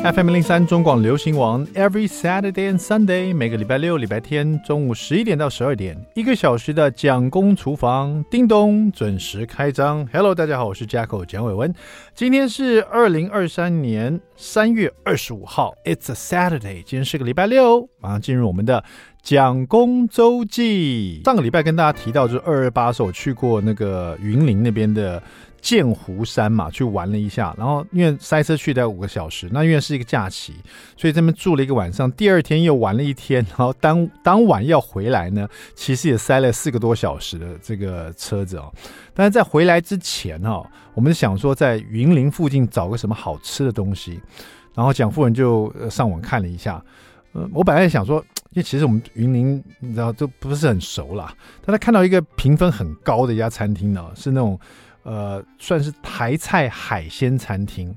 FM 零三中广流行网，Every Saturday and Sunday，每个礼拜六、礼拜天中午十一点到十二点，一个小时的蒋公厨房，叮咚准时开张。Hello，大家好，我是 Jacko 蒋伟文，今天是二零二三年三月二十五号，It's a Saturday，今天是个礼拜六，马上进入我们的蒋公周记。上个礼拜跟大家提到，就是二二八的时候，我去过那个云林那边的。剑湖山嘛，去玩了一下，然后因为塞车去得五个小时，那因为是一个假期，所以这边住了一个晚上。第二天又玩了一天，然后当 当晚要回来呢，其实也塞了四个多小时的这个车子哦。但是在回来之前哈、哦，我们想说在云林附近找个什么好吃的东西，然后蒋夫人就上网看了一下。呃，我本来想说，因为其实我们云林你知道都不是很熟啦，但他看到一个评分很高的一家餐厅呢，是那种。呃，算是台菜海鲜餐厅。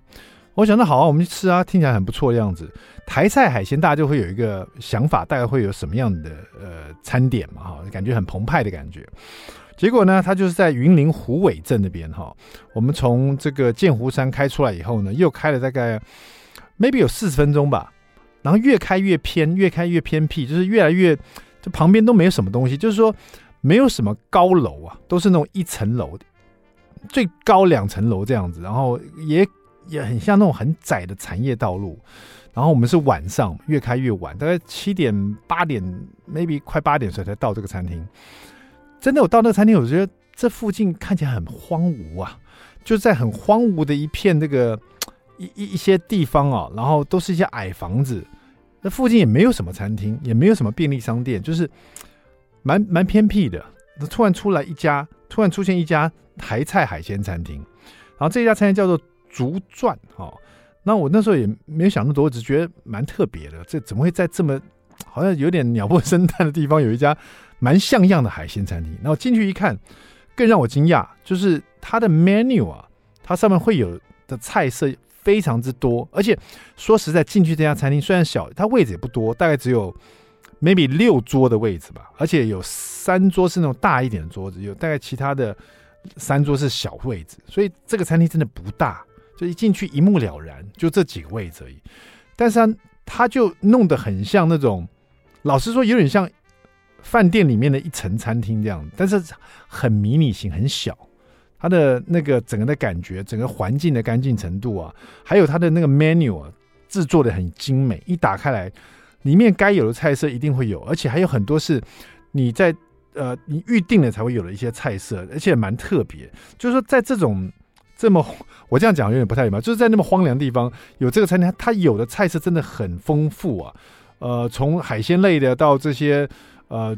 我想那好啊，我们去吃啊，听起来很不错的样子。台菜海鲜，大家就会有一个想法，大概会有什么样的呃餐点嘛？哈，感觉很澎湃的感觉。结果呢，它就是在云林湖尾镇那边哈。我们从这个剑湖山开出来以后呢，又开了大概 maybe 有四十分钟吧。然后越开越偏，越开越偏僻，就是越来越，这旁边都没有什么东西，就是说没有什么高楼啊，都是那种一层楼的。最高两层楼这样子，然后也也很像那种很窄的产业道路。然后我们是晚上越开越晚，大概七点八点，maybe 快八点的时候才到这个餐厅。真的，我到那个餐厅，我觉得这附近看起来很荒芜啊，就在很荒芜的一片这个一一一些地方啊，然后都是一些矮房子。那附近也没有什么餐厅，也没有什么便利商店，就是蛮蛮偏僻的。突然出来一家，突然出现一家。台菜海鲜餐厅，然后这家餐厅叫做竹钻哦。那我那时候也没有想那么多，我只觉得蛮特别的。这怎么会在这么好像有点鸟不生蛋的地方有一家蛮像样的海鲜餐厅？然后进去一看，更让我惊讶，就是它的 menu 啊，它上面会有的菜色非常之多。而且说实在，进去这家餐厅虽然小，它位置也不多，大概只有 maybe 六桌的位置吧。而且有三桌是那种大一点的桌子，有大概其他的。三桌是小位置，所以这个餐厅真的不大，就一进去一目了然，就这几个位置而已。但是它它就弄得很像那种，老实说有点像饭店里面的一层餐厅这样，但是很迷你型，很小。它的那个整个的感觉，整个环境的干净程度啊，还有它的那个 menu 啊，制作的很精美。一打开来，里面该有的菜色一定会有，而且还有很多是你在。呃，你预定了才会有的一些菜色，而且蛮特别。就是说，在这种这么我这样讲有点不太礼貌，就是在那么荒凉的地方有这个餐厅，它有的菜色真的很丰富啊。呃，从海鲜类的到这些呃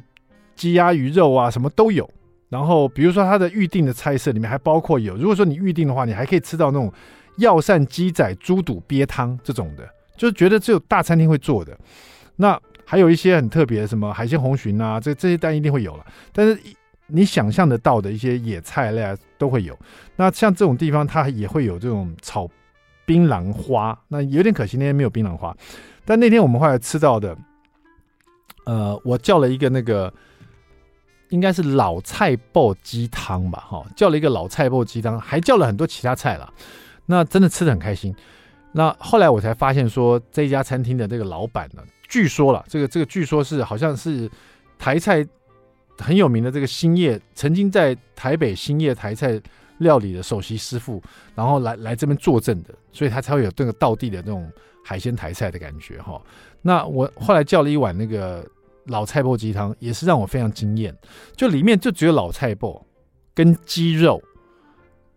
鸡鸭鱼肉啊，什么都有。然后比如说它的预定的菜色里面还包括有，如果说你预定的话，你还可以吃到那种药膳鸡仔猪肚鳖汤这种的，就觉得只有大餐厅会做的。那还有一些很特别，什么海鲜红鲟啊，这这些单一定会有了。但是你想象得到的一些野菜类啊，都会有。那像这种地方，它也会有这种炒槟榔花。那有点可惜，那天没有槟榔花。但那天我们后来吃到的，呃，我叫了一个那个，应该是老菜爆鸡汤吧，哈，叫了一个老菜爆鸡汤，还叫了很多其他菜了。那真的吃的很开心。那后来我才发现说，这家餐厅的这个老板呢。据说了，这个这个据说是好像是台菜很有名的这个兴业，曾经在台北兴业台菜料理的首席师傅，然后来来这边坐镇的，所以他才会有这个道地的这种海鲜台菜的感觉哈。那我后来叫了一碗那个老菜脯鸡汤，也是让我非常惊艳，就里面就只有老菜脯跟鸡肉，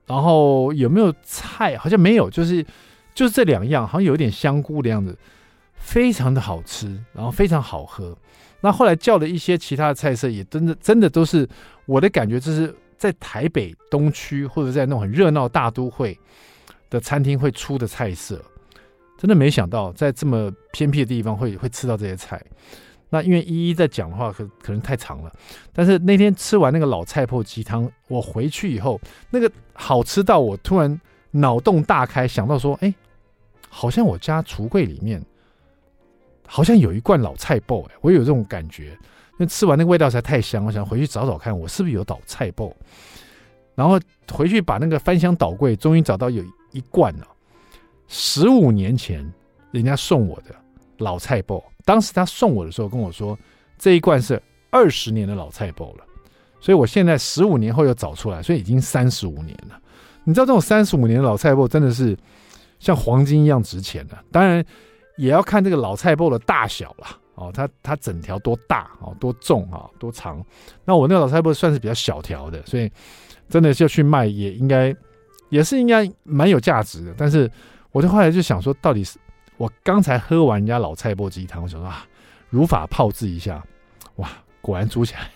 然后有没有菜？好像没有，就是就是这两样，好像有一点香菇的样子。非常的好吃，然后非常好喝。那后来叫了一些其他的菜色，也真的真的都是我的感觉，就是在台北东区或者在那种很热闹大都会的餐厅会出的菜色。真的没想到在这么偏僻的地方会会吃到这些菜。那因为一一在讲的话，可可能太长了。但是那天吃完那个老菜脯鸡汤，我回去以后，那个好吃到我突然脑洞大开，想到说，哎，好像我家橱柜里面。好像有一罐老菜脯，哎，我有这种感觉，因为吃完那个味道实在太香，我想回去找找看，我是不是有倒菜脯。然后回去把那个翻箱倒柜，终于找到有一罐了。十五年前人家送我的老菜包。当时他送我的时候跟我说，这一罐是二十年的老菜包了。所以我现在十五年后又找出来，所以已经三十五年了。你知道这种三十五年的老菜包真的是像黄金一样值钱的。当然也要看这个老菜脯的大小了哦，它它整条多大哦，多重啊，多长。那我那个老菜脯算是比较小条的，所以真的就去卖也应该也是应该蛮有价值的。但是我就后来就想说，到底是我刚才喝完人家老菜脯鸡汤，我想说啊，如法炮制一下，哇，果然煮起来。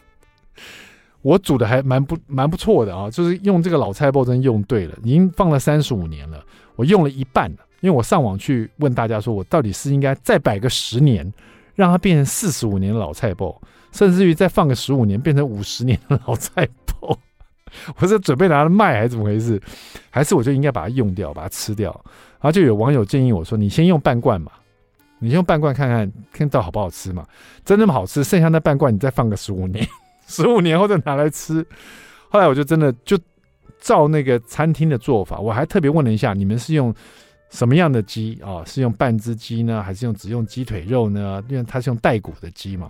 我煮的还蛮不蛮不错的啊，就是用这个老菜脯真用对了，已经放了三十五年了，我用了一半了。因为我上网去问大家说，我到底是应该再摆个十年，让它变成四十五年的老菜脯，甚至于再放个十五年，变成五十年的老菜脯，我是准备拿来卖还是怎么回事？还是我就应该把它用掉，把它吃掉？然后就有网友建议我说，你先用半罐嘛，你先用半罐看看，看到好不好吃嘛？真那么好吃，剩下那半罐你再放个十五年。十五年后再拿来吃，后来我就真的就照那个餐厅的做法，我还特别问了一下，你们是用什么样的鸡啊？是用半只鸡呢，还是用只用鸡腿肉呢？因为它是用带骨的鸡嘛，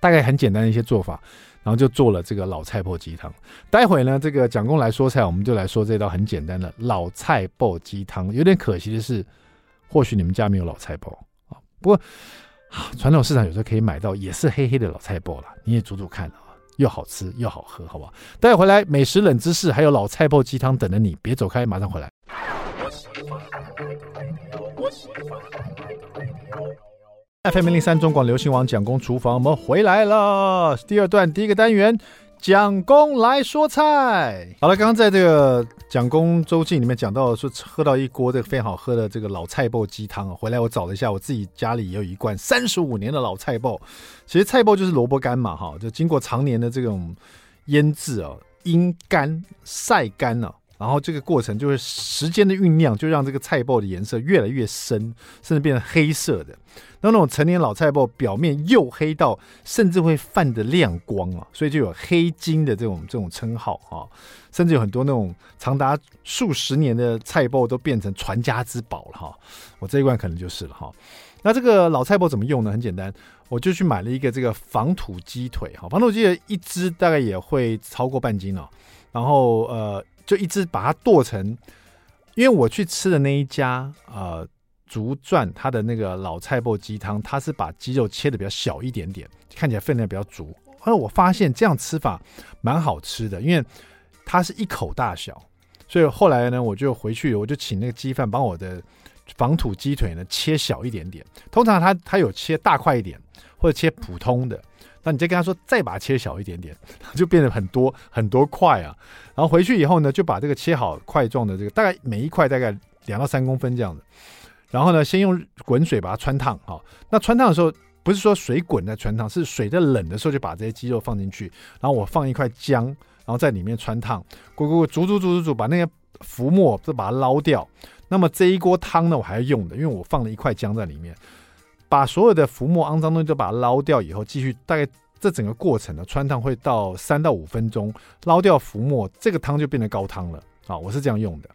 大概很简单的一些做法，然后就做了这个老菜脯鸡汤。待会呢，这个蒋公来说菜，我们就来说这道很简单的老菜脯鸡汤。有点可惜的是，或许你们家没有老菜脯啊，不过。传统市场有时候可以买到，也是黑黑的老菜脯了。你也煮煮看啊，又好吃又好喝，好不好？带回来，美食冷知识还有老菜脯鸡汤等着你，别走开，马上回来。FM 零零三中广流行王蒋工厨房，我们回来了。第二段第一个单元。蒋公来说菜，好了，刚刚在这个蒋公周记里面讲到说喝到一锅这个非常好喝的这个老菜脯鸡汤啊，回来我找了一下，我自己家里也有一罐三十五年的老菜脯。其实菜脯就是萝卜干嘛，哈，就经过常年的这种腌制啊、阴干、晒干了。然后这个过程就是时间的酝酿，就让这个菜脯的颜色越来越深，甚至变成黑色的。那那种陈年老菜脯表面黝黑到甚至会泛着亮光啊，所以就有黑金的这种这种称号啊。甚至有很多那种长达数十年的菜脯都变成传家之宝了哈。我这一罐可能就是了哈。那这个老菜脯怎么用呢？很简单，我就去买了一个这个防土鸡腿哈。防土鸡腿一只大概也会超过半斤哦。然后呃。就一直把它剁成，因为我去吃的那一家，呃，竹转它的那个老菜脯鸡汤，它是把鸡肉切的比较小一点点，看起来分量比较足。后来我发现这样吃法蛮好吃的，因为它是一口大小，所以后来呢，我就回去，我就请那个鸡贩帮我的防土鸡腿呢切小一点点。通常它它有切大块一点，或者切普通的。那你再跟他说，再把它切小一点点，就变得很多很多块啊。然后回去以后呢，就把这个切好块状的这个，大概每一块大概两到三公分这样子。然后呢，先用滚水把它汆烫啊。那汆烫的时候，不是说水滚在汆烫，是水在冷的时候就把这些鸡肉放进去。然后我放一块姜，然后在里面汆烫，咕咕咕煮煮煮煮煮，把那个浮沫就把它捞掉。那么这一锅汤呢，我还要用的，因为我放了一块姜在里面。把所有的浮沫、肮脏东西都把它捞掉以后，继续大概这整个过程呢，汆烫会到三到五分钟，捞掉浮沫，这个汤就变成高汤了啊！我是这样用的。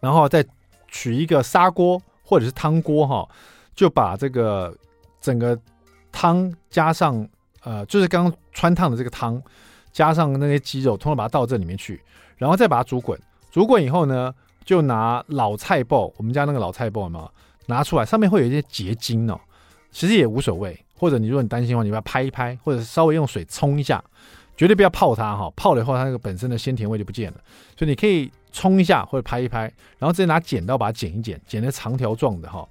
然后再取一个砂锅或者是汤锅哈，就把这个整个汤加上呃，就是刚刚汆烫的这个汤，加上那些鸡肉，通通把它倒这里面去，然后再把它煮滚。煮滚以后呢，就拿老菜脯，我们家那个老菜脯嘛。拿出来，上面会有一些结晶哦，其实也无所谓。或者你如果你担心的话，你把它拍一拍，或者稍微用水冲一下，绝对不要泡它哈，泡了以后它那个本身的鲜甜味就不见了。所以你可以冲一下或者拍一拍，然后直接拿剪刀把它剪一剪，剪成长条状的哈。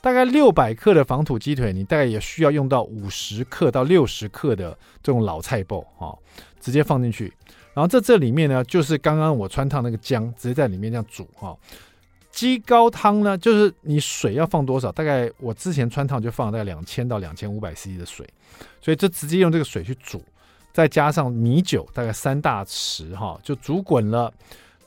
大概六百克的防土鸡腿，你大概也需要用到五十克到六十克的这种老菜包哈，直接放进去。然后在这里面呢，就是刚刚我穿烫那个姜，直接在里面这样煮哈。鸡高汤呢，就是你水要放多少？大概我之前穿烫就放了大概两千到两千五百 cc 的水，所以就直接用这个水去煮，再加上米酒大概三大匙哈，就煮滚了。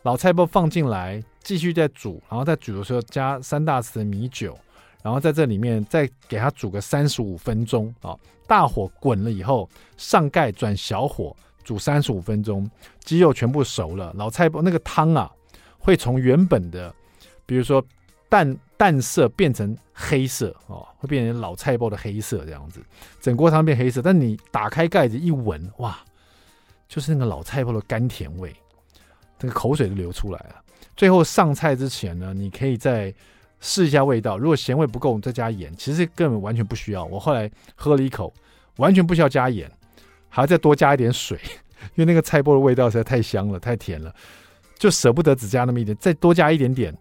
老菜包放进来，继续再煮，然后再煮的时候加三大匙的米酒，然后在这里面再给它煮个三十五分钟啊。大火滚了以后，上盖转小火煮三十五分钟，鸡肉全部熟了，老菜包那个汤啊，会从原本的比如说蛋淡色变成黑色哦，会变成老菜包的黑色这样子，整锅汤变黑色。但你打开盖子一闻，哇，就是那个老菜包的甘甜味，这个口水都流出来了。最后上菜之前呢，你可以再试一下味道，如果咸味不够，再加盐。其实根本完全不需要。我后来喝了一口，完全不需要加盐，还要再多加一点水，因为那个菜包的味道实在太香了，太甜了，就舍不得只加那么一点，再多加一点点。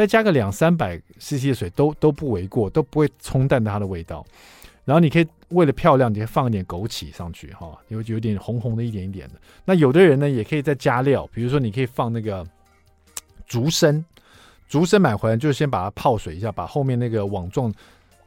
再加个两三百 CC 的水都都不为过，都不会冲淡它的味道。然后你可以为了漂亮，你可以放一点枸杞上去，哈，有有点红红的，一点一点的。那有的人呢，也可以再加料，比如说你可以放那个竹参，竹参买回来就先把它泡水一下，把后面那个网状，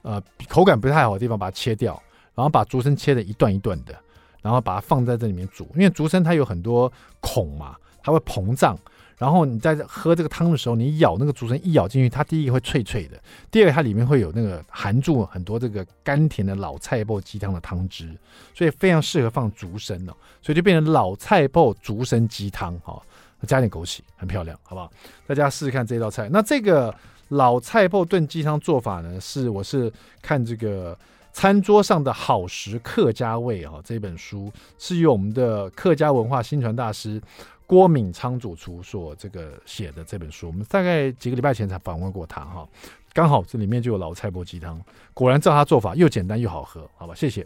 呃，口感不太好的地方把它切掉，然后把竹参切的一段一段的，然后把它放在这里面煮，因为竹参它有很多孔嘛，它会膨胀。然后你在喝这个汤的时候，你咬那个竹笋一咬进去，它第一个会脆脆的，第二个它里面会有那个含住很多这个甘甜的老菜脯鸡汤的汤汁，所以非常适合放竹笋哦，所以就变成老菜脯竹参鸡汤哈，加点枸杞，很漂亮，好不好？大家试试看这道菜。那这个老菜脯炖鸡汤做法呢，是我是看这个餐桌上的好食客家味啊，这本书是由我们的客家文化新传大师。郭敏昌主厨所这个写的这本书，我们大概几个礼拜前才访问过他哈，刚好这里面就有老菜脯鸡汤，果然照他做法又简单又好喝，好吧，谢谢。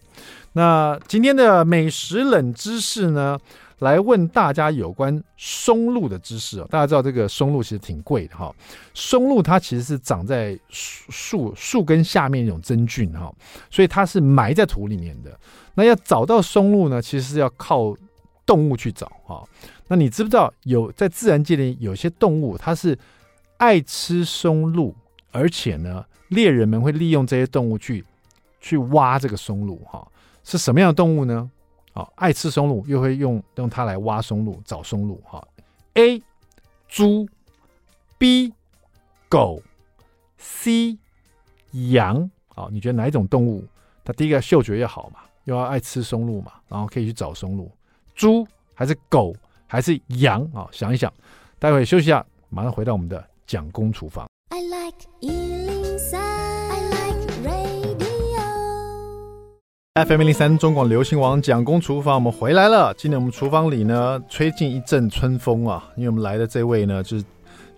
那今天的美食冷知识呢，来问大家有关松露的知识哦。大家知道这个松露其实挺贵的哈，松露它其实是长在树树根下面一种真菌哈，所以它是埋在土里面的。那要找到松露呢，其实是要靠动物去找哈。那你知不知道有在自然界里有些动物它是爱吃松露，而且呢，猎人们会利用这些动物去去挖这个松露哈？是什么样的动物呢？啊，爱吃松露又会用用它来挖松露找松露哈？A 猪，B 狗，C 羊。好，你觉得哪一种动物它第一个嗅觉要好嘛，又要爱吃松露嘛，然后可以去找松露？猪还是狗？还是羊啊、哦？想一想，待会休息一下，马上回到我们的蒋公厨房。I like 103, I like radio. FM 103中广流行王蒋公厨房，我们回来了。今天我们厨房里呢，吹进一阵春风啊，因为我们来的这位呢，就是。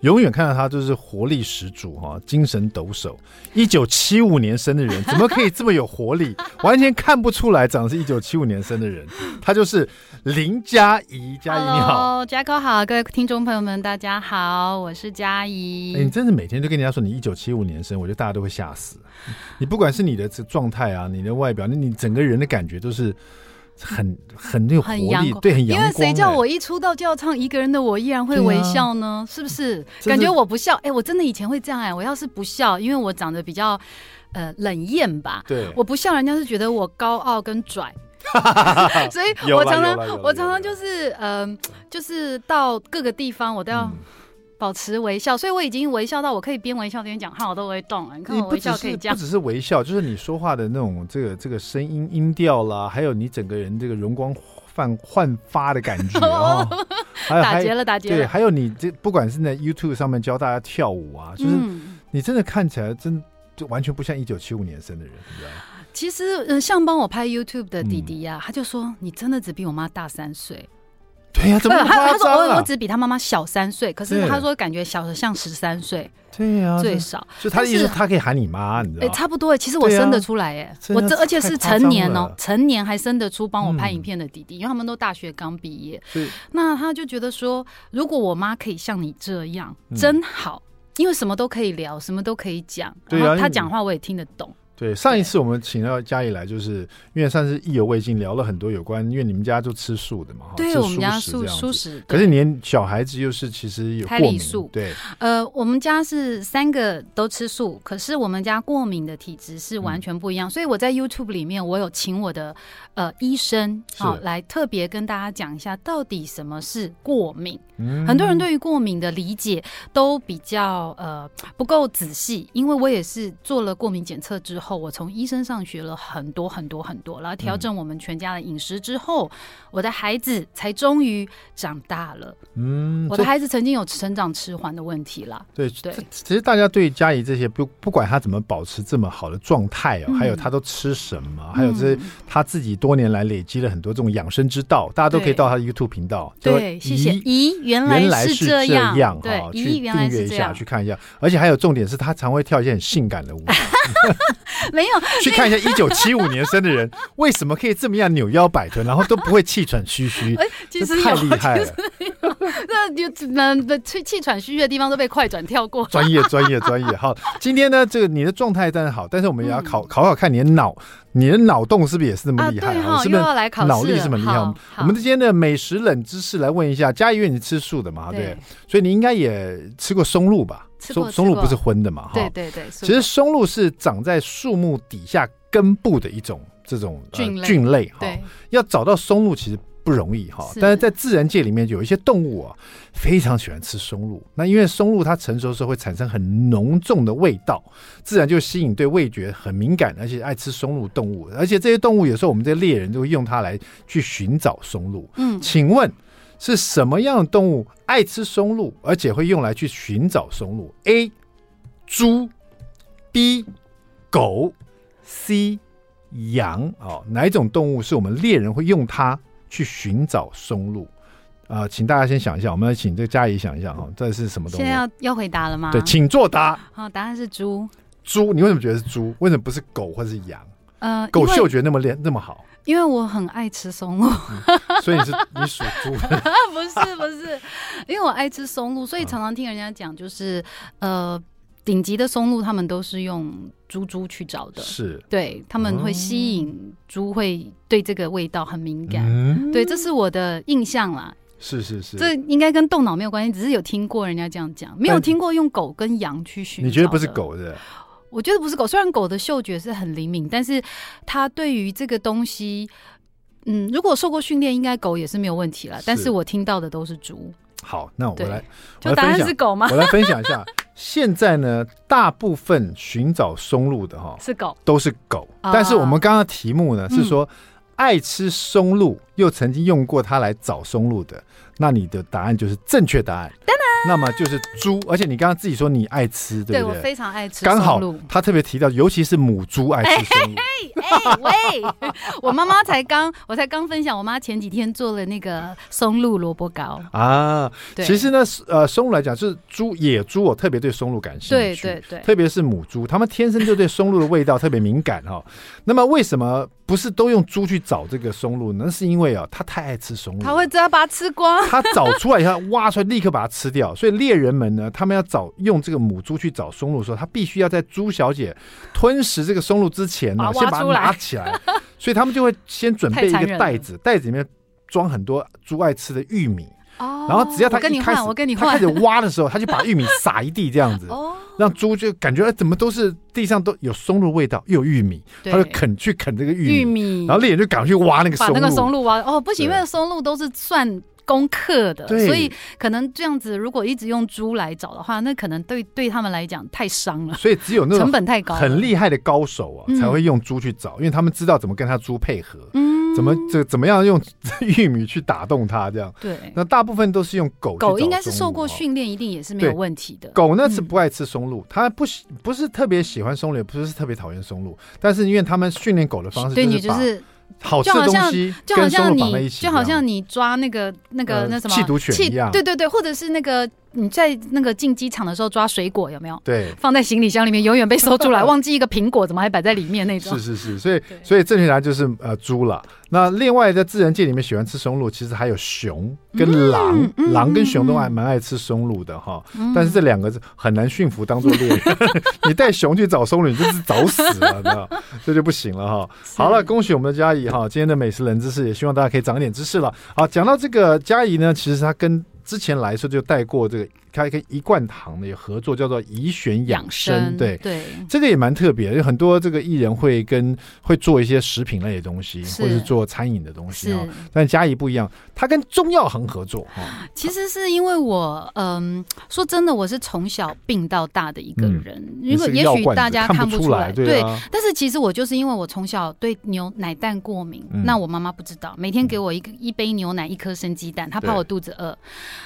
永远看到他就是活力十足哈，精神抖擞。一九七五年生的人，怎么可以这么有活力？完全看不出来长得是一九七五年生的人。他就是林佳怡，佳怡你好，Jacko 好，各位听众朋友们大家好，我是佳怡。哎，你真是每天都跟人家说你一九七五年生，我觉得大家都会吓死。你不管是你的状态啊，你的外表，那你整个人的感觉都是。很很有活力，对，很阳光。因为谁叫我一出道就要唱一个人的我依然会微笑呢？啊、是不是？感觉我不笑，哎、欸，我真的以前会这样哎、欸。我要是不笑，因为我长得比较呃冷艳吧，对，我不笑，人家是觉得我高傲跟拽，所以我常常我常常就是呃，就是到各个地方我都要。嗯保持微笑，所以我已经微笑到我可以边微笑边讲话，我都会动了。你看我微笑可以这样，不只是微笑，就是你说话的那种这个这个声音音调啦，还有你整个人这个容光焕焕发的感觉 啊，打结了打结了。对，还有你这不管是在 YouTube 上面教大家跳舞啊，就是你真的看起来真就完全不像一九七五年生的人，你知道吗？其实，嗯，像帮我拍 YouTube 的弟弟呀、啊，他就说你真的只比我妈大三岁。对呀、啊，怎么、啊、他他说我我只比他妈妈小三岁，可是他说感觉小的像十三岁。对呀、啊，最少。就他的意思，他可以喊你妈，你知道吗？哎，差不多。其实我生得出来，哎、啊，我这而且是成年哦，成年还生得出帮我拍影片的弟弟，嗯、因为他们都大学刚毕业。是。那他就觉得说，如果我妈可以像你这样，真好，因为什么都可以聊，什么都可以讲，然后他讲话我也听得懂。对，上一次我们请到家里来，就是因为算是意犹未尽，聊了很多有关，因为你们家就吃素的嘛，对，我们家素素食。可是连小孩子又是其实有过敏，素对，呃，我们家是三个都吃素，可是我们家过敏的体质是完全不一样，嗯、所以我在 YouTube 里面我有请我的呃医生好、哦、来特别跟大家讲一下到底什么是过敏。嗯、很多人对于过敏的理解都比较呃不够仔细，因为我也是做了过敏检测之后。后，我从医生上学了很多很多很多，然后调整我们全家的饮食之后，嗯、我的孩子才终于长大了。嗯，我的孩子曾经有成长迟缓的问题啦。对对，其实大家对佳怡这些不不管他怎么保持这么好的状态哦，嗯、还有他都吃什么，嗯、还有这些他自己多年来累积了很多这种养生之道，大家都可以到他的 YouTube 频道。对，谢谢。咦，原来是这样。对，去订阅一下，去看一下。而且还有重点是他常会跳一些很性感的舞。没有去看一下一九七五年生的人 为什么可以这么样扭腰摆臀，然后都不会气喘吁吁，哎，其实太厉害了。那就那气气喘吁吁的地方都被快转跳过。专业专业专业。好，今天呢，这个你的状态当然好，但是我们也要考考考看你的脑，你的脑洞是不是也是这么厉害？是不是脑力是这么厉害？我们今天的美食冷知识来问一下，佳仪，因为你是吃素的嘛，对，所以你应该也吃过松露吧？松松露不是荤的嘛？哈，对对对。其实松露是长在树木底下根部的一种这种菌类，菌类哈。要找到松露其实不容易哈，但是在自然界里面有一些动物啊，非常喜欢吃松露。那因为松露它成熟的时候会产生很浓重的味道，自然就吸引对味觉很敏感而且爱吃松露动物。而且这些动物有时候我们这些猎人就会用它来去寻找松露。嗯，请问。是什么样的动物爱吃松露，而且会用来去寻找松露？A. 猪，B. 狗，C. 羊。哦，哪一种动物是我们猎人会用它去寻找松露？啊、呃，请大家先想一下，我们要请这个佳怡想一下哈，这是什么动物？现在要要回答了吗？对，请作答。好，答案是猪。猪，你为什么觉得是猪？为什么不是狗或者是羊？呃，狗嗅觉那么练那么好。因为我很爱吃松露，嗯，所以你是你属猪？不是不是，因为我爱吃松露，所以常常听人家讲，就是呃，顶级的松露他们都是用猪猪去找的，是对，他们会吸引猪，会对这个味道很敏感，嗯、对，这是我的印象啦。是是是，这应该跟动脑没有关系，只是有听过人家这样讲，没有听过用狗跟羊去寻。你觉得不是狗的？我觉得不是狗，虽然狗的嗅觉是很灵敏，但是它对于这个东西，嗯，如果受过训练，应该狗也是没有问题了。但是我听到的都是猪。好，那我来，就答案是狗吗？我来分享一下，现在呢，大部分寻找松露的哈是狗，都是狗。但是我们刚刚题目呢、嗯、是说，爱吃松露又曾经用过它来找松露的，那你的答案就是正确答案。那么就是猪，而且你刚刚自己说你爱吃，对不对？对，我非常爱吃。刚好他特别提到，尤其是母猪爱吃松露。哎喂，我妈妈才刚，我才刚分享，我妈前几天做了那个松露萝卜糕啊。对其实呢，呃，松露来讲，就是猪野猪，我特别对松露感兴趣。对对对，特别是母猪，它们天生就对松露的味道特别敏感哈、哦。那么为什么不是都用猪去找这个松露呢？那是因为啊、哦，它太爱吃松露，它会直接把它吃光。它找出来以后，挖出来立刻把它吃掉。所以猎人们呢，他们要找用这个母猪去找松露的时候，他必须要在猪小姐吞食这个松露之前呢，先把它拿起来。所以他们就会先准备一个袋子，袋子里面装很多猪爱吃的玉米。哦。然后只要他一开始，我跟你他开始挖的时候，他就把玉米撒一地，这样子，哦 让猪就感觉哎，怎么都是地上都有松露味道，又有玉米，他就啃去啃这个玉米。玉米然后猎人就赶快去挖那个松露，把那个松露挖。哦，不行，因为松露都是算。攻克的，对所以可能这样子，如果一直用猪来找的话，那可能对对他们来讲太伤了。所以只有那种成本太高、很厉害的高手啊，才会用猪去找，嗯、因为他们知道怎么跟他猪配合，嗯，怎么这怎么样用 玉米去打动它，这样。对，那大部分都是用狗。狗应该是受过训练，一定也是没有问题的。狗呢是不爱吃松露，它不喜不是特别喜欢松露，也不是特别讨厌松露，但是因为他们训练狗的方式就是把，对你就是。好吃的东西就好像你就好像你抓那个那个那什么缉毒犬一样，对对对，或者是那个。你在那个进机场的时候抓水果有没有？对，放在行李箱里面，永远被搜出来，忘记一个苹果怎么还摆在里面那种。是是是，所以所以正确答案就是呃猪了。那另外在自然界里面喜欢吃松露，其实还有熊跟狼，狼跟熊都还蛮爱吃松露的哈。但是这两个是很难驯服当做猎人，你带熊去找松露，你就是找死了，你知道？这就不行了哈。好了，恭喜我们的佳怡哈，今天的美食冷知识也希望大家可以长一点知识了。好，讲到这个佳怡呢，其实她跟之前来说就带过这个他跟一贯堂的有合作，叫做怡选养生。对对，这个也蛮特别，有很多这个艺人会跟会做一些食品类的东西，或者是做餐饮的东西啊。但嘉怡不一样，他跟中药行合作。其实是因为我，嗯，说真的，我是从小病到大的一个人。如果也许大家看不出来，对，但是其实我就是因为我从小对牛奶蛋过敏，那我妈妈不知道，每天给我一个一杯牛奶，一颗生鸡蛋，她怕我肚子饿。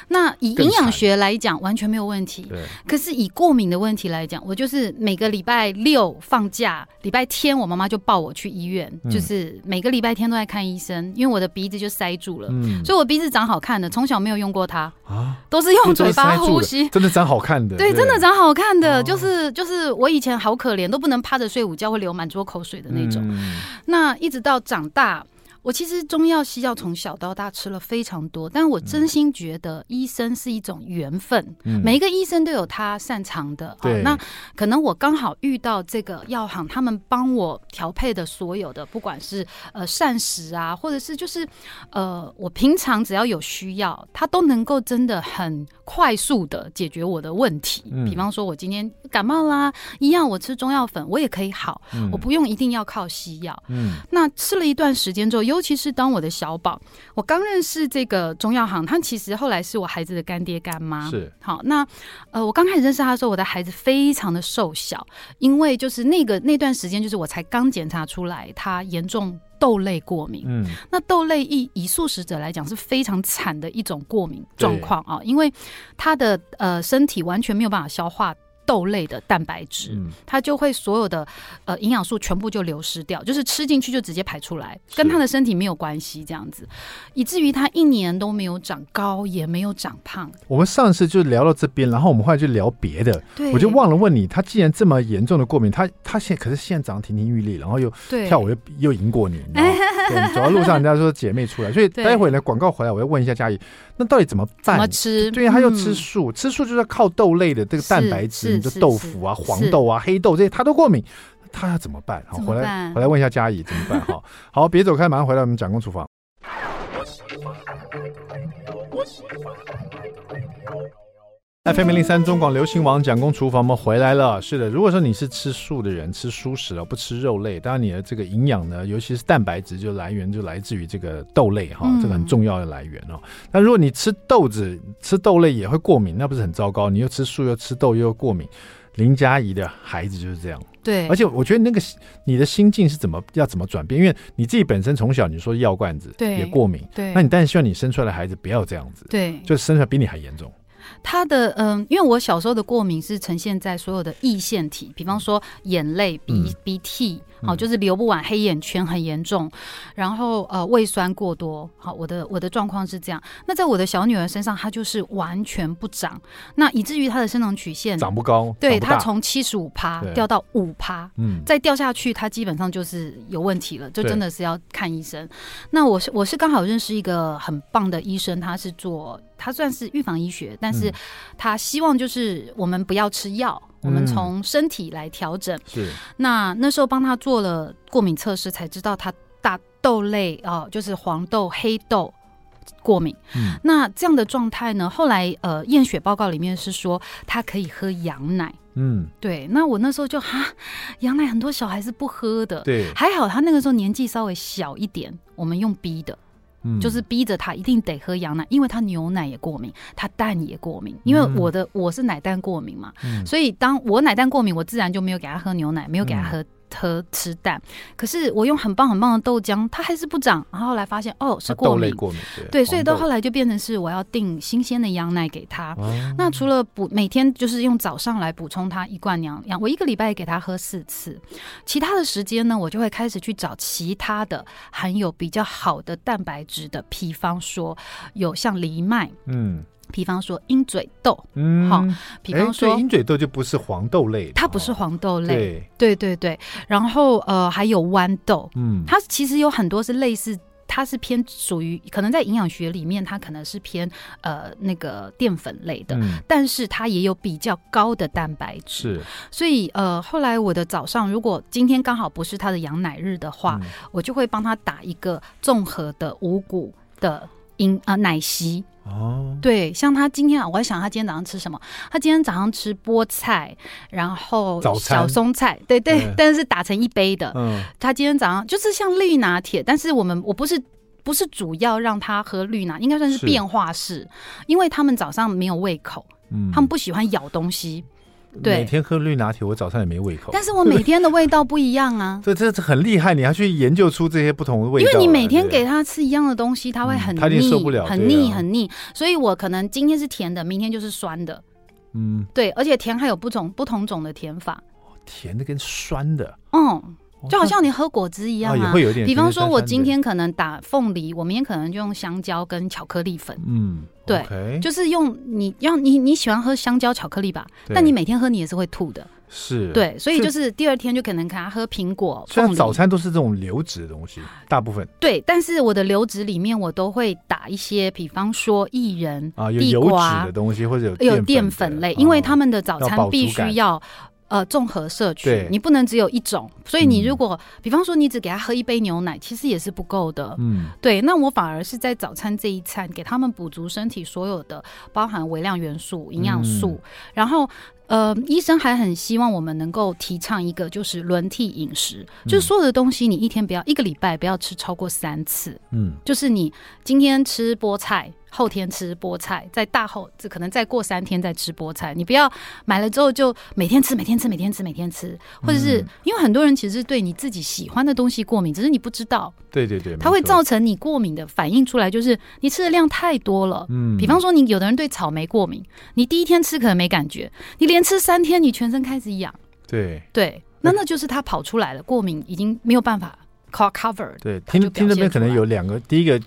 那以营养学来讲，完全没有问题。可是以过敏的问题来讲，我就是每个礼拜六放假，礼拜天我妈妈就抱我去医院，就是每个礼拜天都在看医生，因为我的鼻子就塞住了，所以我鼻子长好看的，从小没有用过它啊，都是用嘴巴呼吸，真的长好看的，对，真的长好看的，就是就是我以前好可怜，都不能趴着睡午觉，会流满桌口水的那种。那一直到长大。我其实中药西药从小到大吃了非常多，但我真心觉得医生是一种缘分，嗯、每一个医生都有他擅长的。对、哦，那可能我刚好遇到这个药行，他们帮我调配的所有的，不管是呃膳食啊，或者是就是呃我平常只要有需要，他都能够真的很快速的解决我的问题。嗯、比方说，我今天感冒啦，一样我吃中药粉，我也可以好，嗯、我不用一定要靠西药。嗯，那吃了一段时间之后，尤其是当我的小宝，我刚认识这个中药行，他其实后来是我孩子的干爹干妈。是好，那呃，我刚开始认识他的时候，我的孩子非常的瘦小，因为就是那个那段时间，就是我才刚检查出来他严重豆类过敏。嗯，那豆类以以素食者来讲是非常惨的一种过敏状况啊，因为他的呃身体完全没有办法消化。豆类的蛋白质，嗯、它就会所有的呃营养素全部就流失掉，就是吃进去就直接排出来，跟他的身体没有关系，这样子，以至于他一年都没有长高，也没有长胖。我们上次就聊到这边，然后我们后来就聊别的，我就忘了问你，他既然这么严重的过敏，他他现可是现在长得亭亭玉立，然后又跳舞又又赢过你，然后走到路上人家说姐妹出来，所以待会呢广告回来我要问一下佳怡，那到底怎么办？怎么吃？对，他又吃素，嗯、吃素就是要靠豆类的这个蛋白质。就豆腐啊、黄豆啊、黑豆这些，他都过敏，他要怎么办？好，回来回来问一下嘉怡怎么办？哈，好，别走开，马上回来我们讲工厨房。FM 零三中广流行网蒋公厨房，我们回来了。是的，如果说你是吃素的人，吃素食了，不吃肉类，当然你的这个营养呢，尤其是蛋白质，就来源就来自于这个豆类哈，这个很重要的来源哦。那如果你吃豆子、吃豆类也会过敏，那不是很糟糕？你又吃素又吃豆又过敏，林佳怡的孩子就是这样。对，而且我觉得那个你的心境是怎么要怎么转变？因为你自己本身从小你说药罐子对也过敏，对，那你当然希望你生出来的孩子不要这样子，对，就生出来比你还严重。他的嗯，因为我小时候的过敏是呈现在所有的易腺体，比方说眼泪、鼻鼻涕，好，就是流不完，黑眼圈很严重，然后呃胃酸过多，好，我的我的状况是这样。那在我的小女儿身上，她就是完全不长，那以至于她的生长曲线长不高，对，她从七十五趴掉到五趴，嗯，再掉下去，她基本上就是有问题了，就真的是要看医生。那我是我是刚好认识一个很棒的医生，他是做。他算是预防医学，但是他希望就是我们不要吃药，嗯、我们从身体来调整。是，那那时候帮他做了过敏测试，才知道他大豆类啊、呃，就是黄豆、黑豆过敏。嗯，那这样的状态呢，后来呃验血报告里面是说他可以喝羊奶。嗯，对。那我那时候就哈，羊奶很多小孩是不喝的。对，还好他那个时候年纪稍微小一点，我们用逼的。就是逼着他一定得喝羊奶，因为他牛奶也过敏，他蛋也过敏。因为我的我是奶蛋过敏嘛，嗯、所以当我奶蛋过敏，我自然就没有给他喝牛奶，没有给他喝。嗯喝吃蛋，可是我用很棒很棒的豆浆，它还是不长。然后后来发现，哦，是过敏，过敏对，对，所以到后来就变成是我要订新鲜的羊奶给他。哦、那除了补，每天就是用早上来补充他一罐羊羊，我一个礼拜给他喝四次。其他的时间呢，我就会开始去找其他的含有比较好的蛋白质的，比方说有像藜麦，嗯。比方说鹰嘴豆，嗯，好，比方说鹰嘴豆就不是黄豆类，它不是黄豆类，对，对对对。然后呃，还有豌豆，嗯，它其实有很多是类似，它是偏属于可能在营养学里面，它可能是偏呃那个淀粉类的，嗯，但是它也有比较高的蛋白质，是。所以呃，后来我的早上如果今天刚好不是他的羊奶日的话，嗯，我就会帮他打一个综合的五谷的饮啊奶昔。哦，对，像他今天啊，我还想他今天早上吃什么？他今天早上吃菠菜，然后小松菜，对对，对，但是打成一杯的。嗯，他今天早上就是像绿拿铁，但是我们我不是不是主要让他喝绿拿，应该算是。变化式，因为他们早上没有胃口，嗯，他们不喜欢咬东西。对，每天喝绿拿铁，我早上也没胃口。但是我每天的味道不一样啊。这这这很厉害，你要去研究出这些不同的味道。因为你每天给他吃一样的东西，他会很腻，他受不了，很腻很腻。所以我可能今天是甜的，明天就是酸的。嗯，对，而且甜还有不同不同种的甜法。甜的跟酸的，嗯。就好像你喝果汁一样啊，哦、会有点。比方说，我今天可能打凤梨，我明天可能就用香蕉跟巧克力粉。嗯，对，okay、就是用你要你你喜欢喝香蕉巧克力吧？但你每天喝你也是会吐的。是，对，所以就是第二天就可能给他喝苹果。虽然早餐都是这种流质的东西，大部分。对，但是我的流质里面我都会打一些，比方说薏仁啊，有油脂的东西或者有有淀粉类，因为他们的早餐必须要。呃，综合摄取，你不能只有一种。所以你如果，嗯、比方说，你只给他喝一杯牛奶，其实也是不够的。嗯，对。那我反而是在早餐这一餐给他们补足身体所有的，包含微量元素、营养素。嗯、然后，呃，医生还很希望我们能够提倡一个，就是轮替饮食，嗯、就是所有的东西你一天不要一个礼拜不要吃超过三次。嗯，就是你今天吃菠菜。后天吃菠菜，在大后这可能再过三天再吃菠菜。你不要买了之后就每天吃，每天吃，每天吃，每天吃，或者是因为很多人其实对你自己喜欢的东西过敏，只是你不知道。对对对，它会造成你过敏的反应出来，就是你吃的量太多了。嗯，比方说你有的人对草莓过敏，你第一天吃可能没感觉，你连吃三天，你全身开始痒。对对，那那就是它跑出来了，过敏已经没有办法 cover。对，听听这边可能有两个，第一个。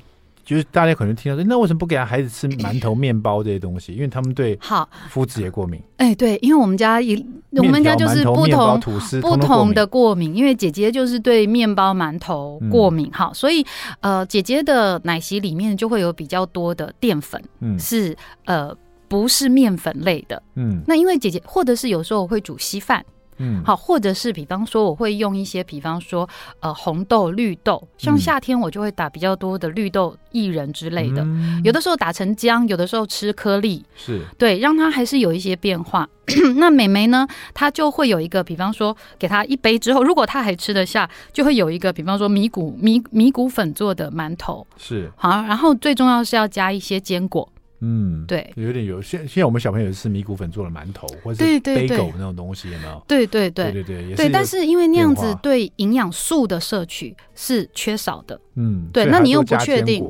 就是大家可能听到说，那为什么不给他孩子吃馒头、面包这些东西？因为他们对好麸质也过敏。哎，对，因为我们家一我们家就是不同不同的过敏。因为姐姐就是对面包、馒头过敏，好，所以呃，姐姐的奶昔里面就会有比较多的淀粉，嗯，是呃不是面粉类的，嗯，那因为姐姐或者是有时候我会煮稀饭。嗯，好，或者是比方说，我会用一些，比方说，呃，红豆、绿豆，像夏天我就会打比较多的绿豆薏仁之类的，嗯、有的时候打成浆，有的时候吃颗粒，是。对，让它还是有一些变化。那美眉呢，她就会有一个，比方说，给她一杯之后，如果她还吃得下，就会有一个，比方说米谷米米谷粉做的馒头，是。好，然后最重要是要加一些坚果。嗯，对，有点有现现在我们小朋友吃米谷粉做的馒头，或者是杯狗那种东西，有没有？对对对对对对，但是因为那样子对营养素的摄取是缺少的。嗯，对，那你又不确定，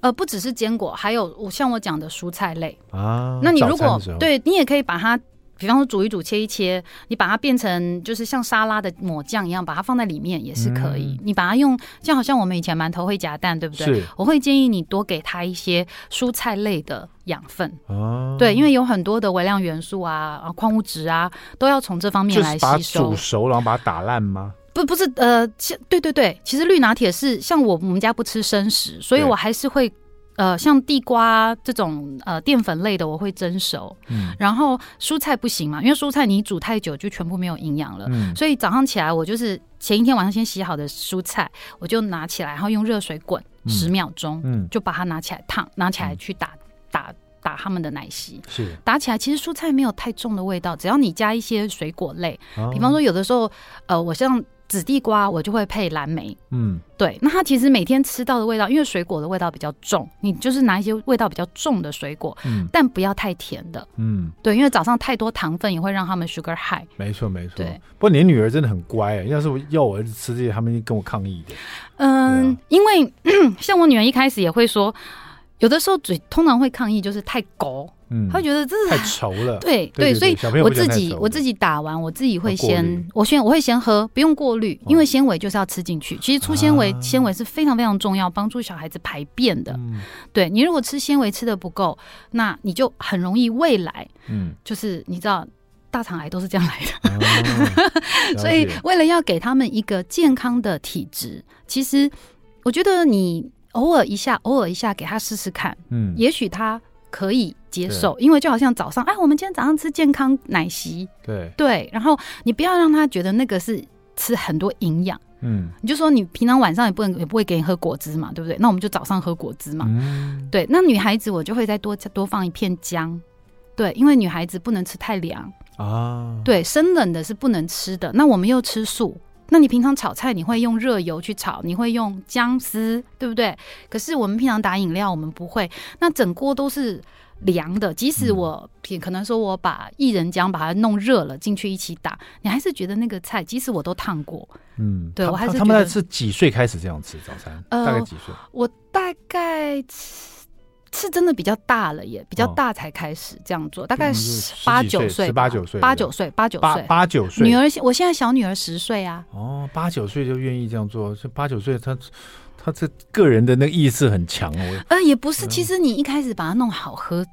呃，不只是坚果，还有我像我讲的蔬菜类啊。那你如果对你也可以把它。比方说煮一煮，切一切，你把它变成就是像沙拉的抹酱一样，把它放在里面也是可以。嗯、你把它用，就好像我们以前馒头会夹蛋，对不对？我会建议你多给它一些蔬菜类的养分。哦，对，因为有很多的微量元素啊、啊矿物质啊，都要从这方面来吸收。煮熟然后把它打烂吗？不，不是，呃，对对对，其实绿拿铁是像我我们家不吃生食，所以我还是会。呃，像地瓜这种呃淀粉类的，我会蒸熟。嗯，然后蔬菜不行嘛，因为蔬菜你煮太久就全部没有营养了。嗯，所以早上起来我就是前一天晚上先洗好的蔬菜，我就拿起来，然后用热水滚十秒钟，嗯，就把它拿起来烫，拿起来去打打打他们的奶昔。是打起来，其实蔬菜没有太重的味道，只要你加一些水果类，哦，比方说有的时候，呃，我像。紫地瓜我就会配蓝莓，嗯，对，那它其实每天吃到的味道，因为水果的味道比较重，你就是拿一些味道比较重的水果，嗯，但不要太甜的，嗯，对，因为早上太多糖分也会让他们 sugar high。没错没错，对。不过你女儿真的很乖，要是我要我儿子吃这些，他们跟我抗议的。嗯，啊、因为 像我女儿一开始也会说，有的时候嘴通常会抗议，就是太勾。嗯，他会觉得这是太稠了。对对，所以我自己我自己打完，我自己会先我先我会先喝，不用过滤，因为纤维就是要吃进去。其实粗纤维纤维是非常非常重要，帮助小孩子排便的。对，你如果吃纤维吃的不够，那你就很容易未来，嗯，就是你知道大肠癌都是这样来的。所以为了要给他们一个健康的体质，其实我觉得你偶尔一下偶尔一下给他试试看，嗯，也许他。可以接受，因为就好像早上，哎，我们今天早上吃健康奶昔，对对，然后你不要让他觉得那个是吃很多营养，嗯，你就说你平常晚上也不能也不会给你喝果汁嘛，对不对？那我们就早上喝果汁嘛。嗯，对。那女孩子我就会再多多放一片姜，对，因为女孩子不能吃太凉啊。对，生冷的是不能吃的。那我们又吃素。那你平常炒菜，你会用热油去炒，你会用姜丝，对不对？可是我们平常打饮料，我们不会。那整锅都是凉的，即使我可能说我把薏仁浆把它弄热了进去一起打，你还是觉得那个菜，即使我都烫过，嗯，对我还是。他们是几岁开始这样吃早餐？呃，大概几岁？我大概。是真的比较大了，也比较大才开始这样做，哦、大概十八九岁，八九岁，八九岁，八九岁，八九岁。女儿，我现在小女儿十岁啊。哦，八九岁就愿意这样做，这八九岁，他他这个人的那个意识很强哦。呃，也不是，其实你一开始把它弄好喝。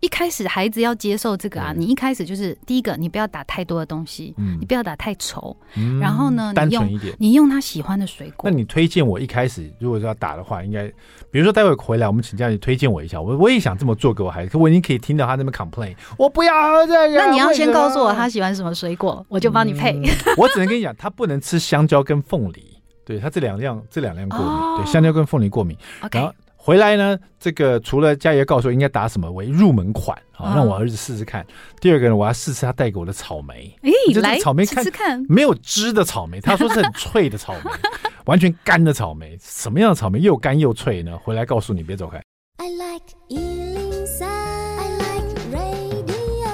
一开始孩子要接受这个啊，你一开始就是第一个，你不要打太多的东西，你不要打太稠，然后呢，单纯一点，你用他喜欢的水果。那你推荐我一开始如果要打的话，应该比如说待会回来我们请假，你推荐我一下，我我也想这么做给我孩子，可我已经可以听到他那边 complain，我不要这个。那你要先告诉我他喜欢什么水果，我就帮你配。我只能跟你讲，他不能吃香蕉跟凤梨，对他这两样这两样过敏，对香蕉跟凤梨过敏。OK。回来呢，这个除了家爷告诉我应该打什么为入门款啊，让我儿子试试看。第二个呢，我要试试他带给我的草莓。哎，来草莓试试看，没有汁的草莓，他说是很脆的草莓，完全干的草莓。什么样的草莓又干又脆呢？回来告诉你，别走开。I like 103, I like radio.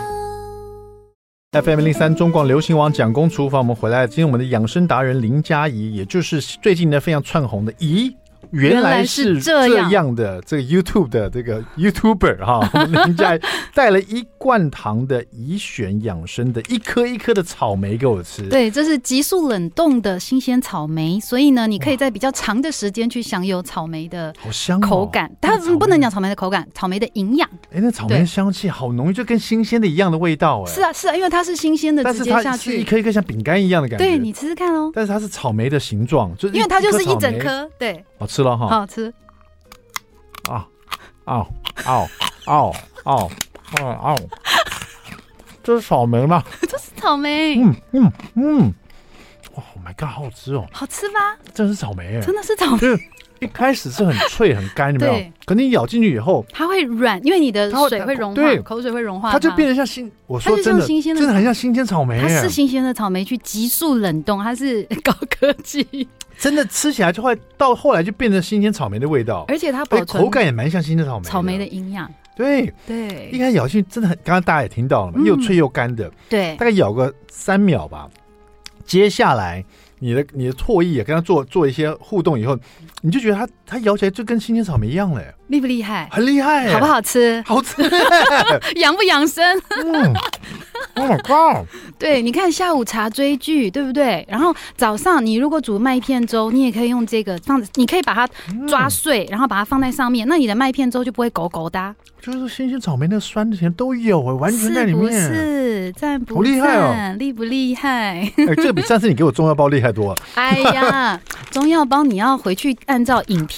FM 103中广流行网蒋公厨房，我们回来，今天我们的养生达人林佳怡，也就是最近呢非常窜红的咦。原来是这样的，这个 YouTube 的这个 YouTuber 哈，我们林佳带了一罐糖的宜选养生的一颗一颗的草莓给我吃。对，这是急速冷冻的新鲜草莓，所以呢，你可以在比较长的时间去享有草莓的好香口感。它不能讲草莓的口感，草莓的营养。哎，那草莓的香气好浓郁，就跟新鲜的一样的味道。哎，是啊，是啊，因为它是新鲜的，直接下去一颗一颗像饼干一样的感觉。对，你吃吃看哦。但是它是草莓的形状，就因为它就是一整颗，对。好吃了哈，好吃啊！哦哦哦哦哦哦，这是草莓吗？这是草莓。嗯嗯嗯，哇，Oh my god，好好吃哦！好吃吧？这是草莓哎，真的是草莓。一开始是很脆很干，有没有？可你咬进去以后，它会软，因为你的水会融化，对，口水会融化，它就变得像新。我说真的，真的很像新鲜草莓。它是新鲜的草莓去急速冷冻，它是高科技。真的吃起来就会到后来就变成新鲜草莓的味道，而且它保口感也蛮像新鲜草莓。草莓的营养，对对，一开始咬进去真的很，刚刚大家也听到了嘛，又脆又干的，对，大概咬个三秒吧，接下来。你的你的错意也跟他做做一些互动以后，你就觉得他它咬起来就跟新鲜草莓一样嘞，厉不厉害？很厉害，好不好吃？好吃，养不养生？嗯，Oh my god！对，你看下午茶追剧，对不对？然后早上你如果煮麦片粥，你也可以用这个放，你可以把它抓碎，然后把它放在上面，那你的麦片粥就不会狗狗哒。就是新鲜草莓那个酸甜都有，完全在里面。是，赞不赞？好厉害哦，厉不厉害？哎，这个比上次你给我中药包厉害多了。哎呀，中药包你要回去按照影片，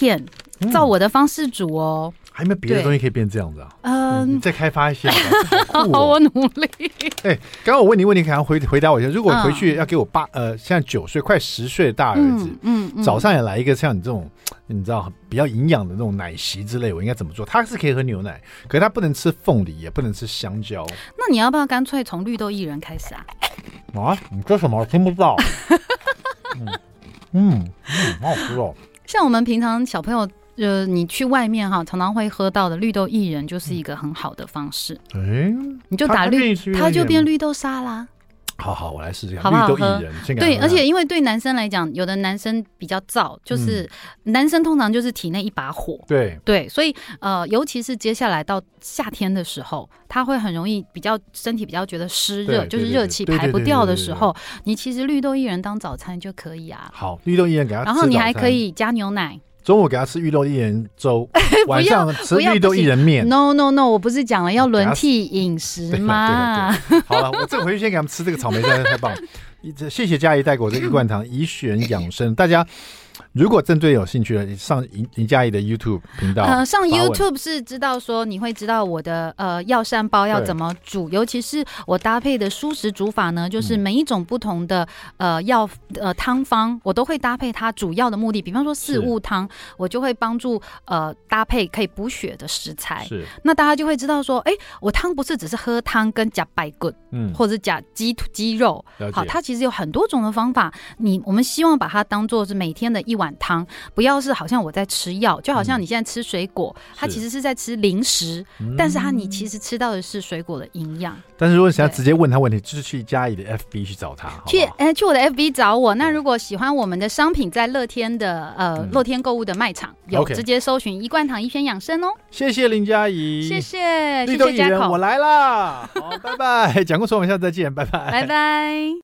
照我的方式煮哦。还有没有别的东西可以变这样子啊？嗯，你再开发一些。好，我努力。哎，刚刚我问你问题，可能回回答我一下。如果回去要给我八呃，现在九岁快十岁的大儿子，嗯，早上也来一个像你这种，你知道比较营养的那种奶昔之类，我应该怎么做？他是可以喝牛奶，可是他不能吃凤梨，也不能吃香蕉。那你要不要干脆从绿豆薏仁开始啊？啊？你说什么？我听不到。嗯嗯嗯，好好吃哦。像我们平常小朋友。呃，你去外面哈，常常会喝到的绿豆薏仁就是一个很好的方式。哎，你就打绿，它就变绿豆沙啦。好好，我来试试看。好不好喝？对，而且因为对男生来讲，有的男生比较燥，就是男生通常就是体内一把火。对对，所以呃，尤其是接下来到夏天的时候，他会很容易比较身体比较觉得湿热，就是热气排不掉的时候，你其实绿豆薏仁当早餐就可以啊。好，绿豆薏仁给他，然后你还可以加牛奶。中午给他吃绿豆薏仁粥，晚上吃绿豆薏仁面。No No No，我不是讲了要轮替饮食吗？好了，我这回去先给他们吃这个草莓，真的太棒了。谢谢佳怡带给我这一罐糖，以选养生。大家如果针对有兴趣的，上林林嘉怡的 YouTube 频道，呃，上 YouTube 是知道说你会知道我的呃药膳包要怎么煮，尤其是我搭配的蔬食煮法呢，就是每一种不同的呃药呃汤方，我都会搭配它主要的目的，比方说四物汤，我就会帮助呃搭配可以补血的食材。是，那大家就会知道说，哎，我汤不是只是喝汤跟加白骨，嗯，或者加鸡鸡肉，好，它其实有很多种的方法。你我们希望把它当做是每天的一碗。汤不要是好像我在吃药，就好像你现在吃水果，嗯、它其实是在吃零食，是但是它你其实吃到的是水果的营养。但是如果想要直接问他问题，就是去嘉怡的 FB 去找他，去哎去我的 FB 找我。那如果喜欢我们的商品，在乐天的呃乐天购物的卖场、嗯、有直接搜寻一罐糖一篇养生哦。谢谢林嘉怡，谢谢绿豆薏仁，我来啦，好，拜拜。讲故说完，下次再见，拜拜，拜拜。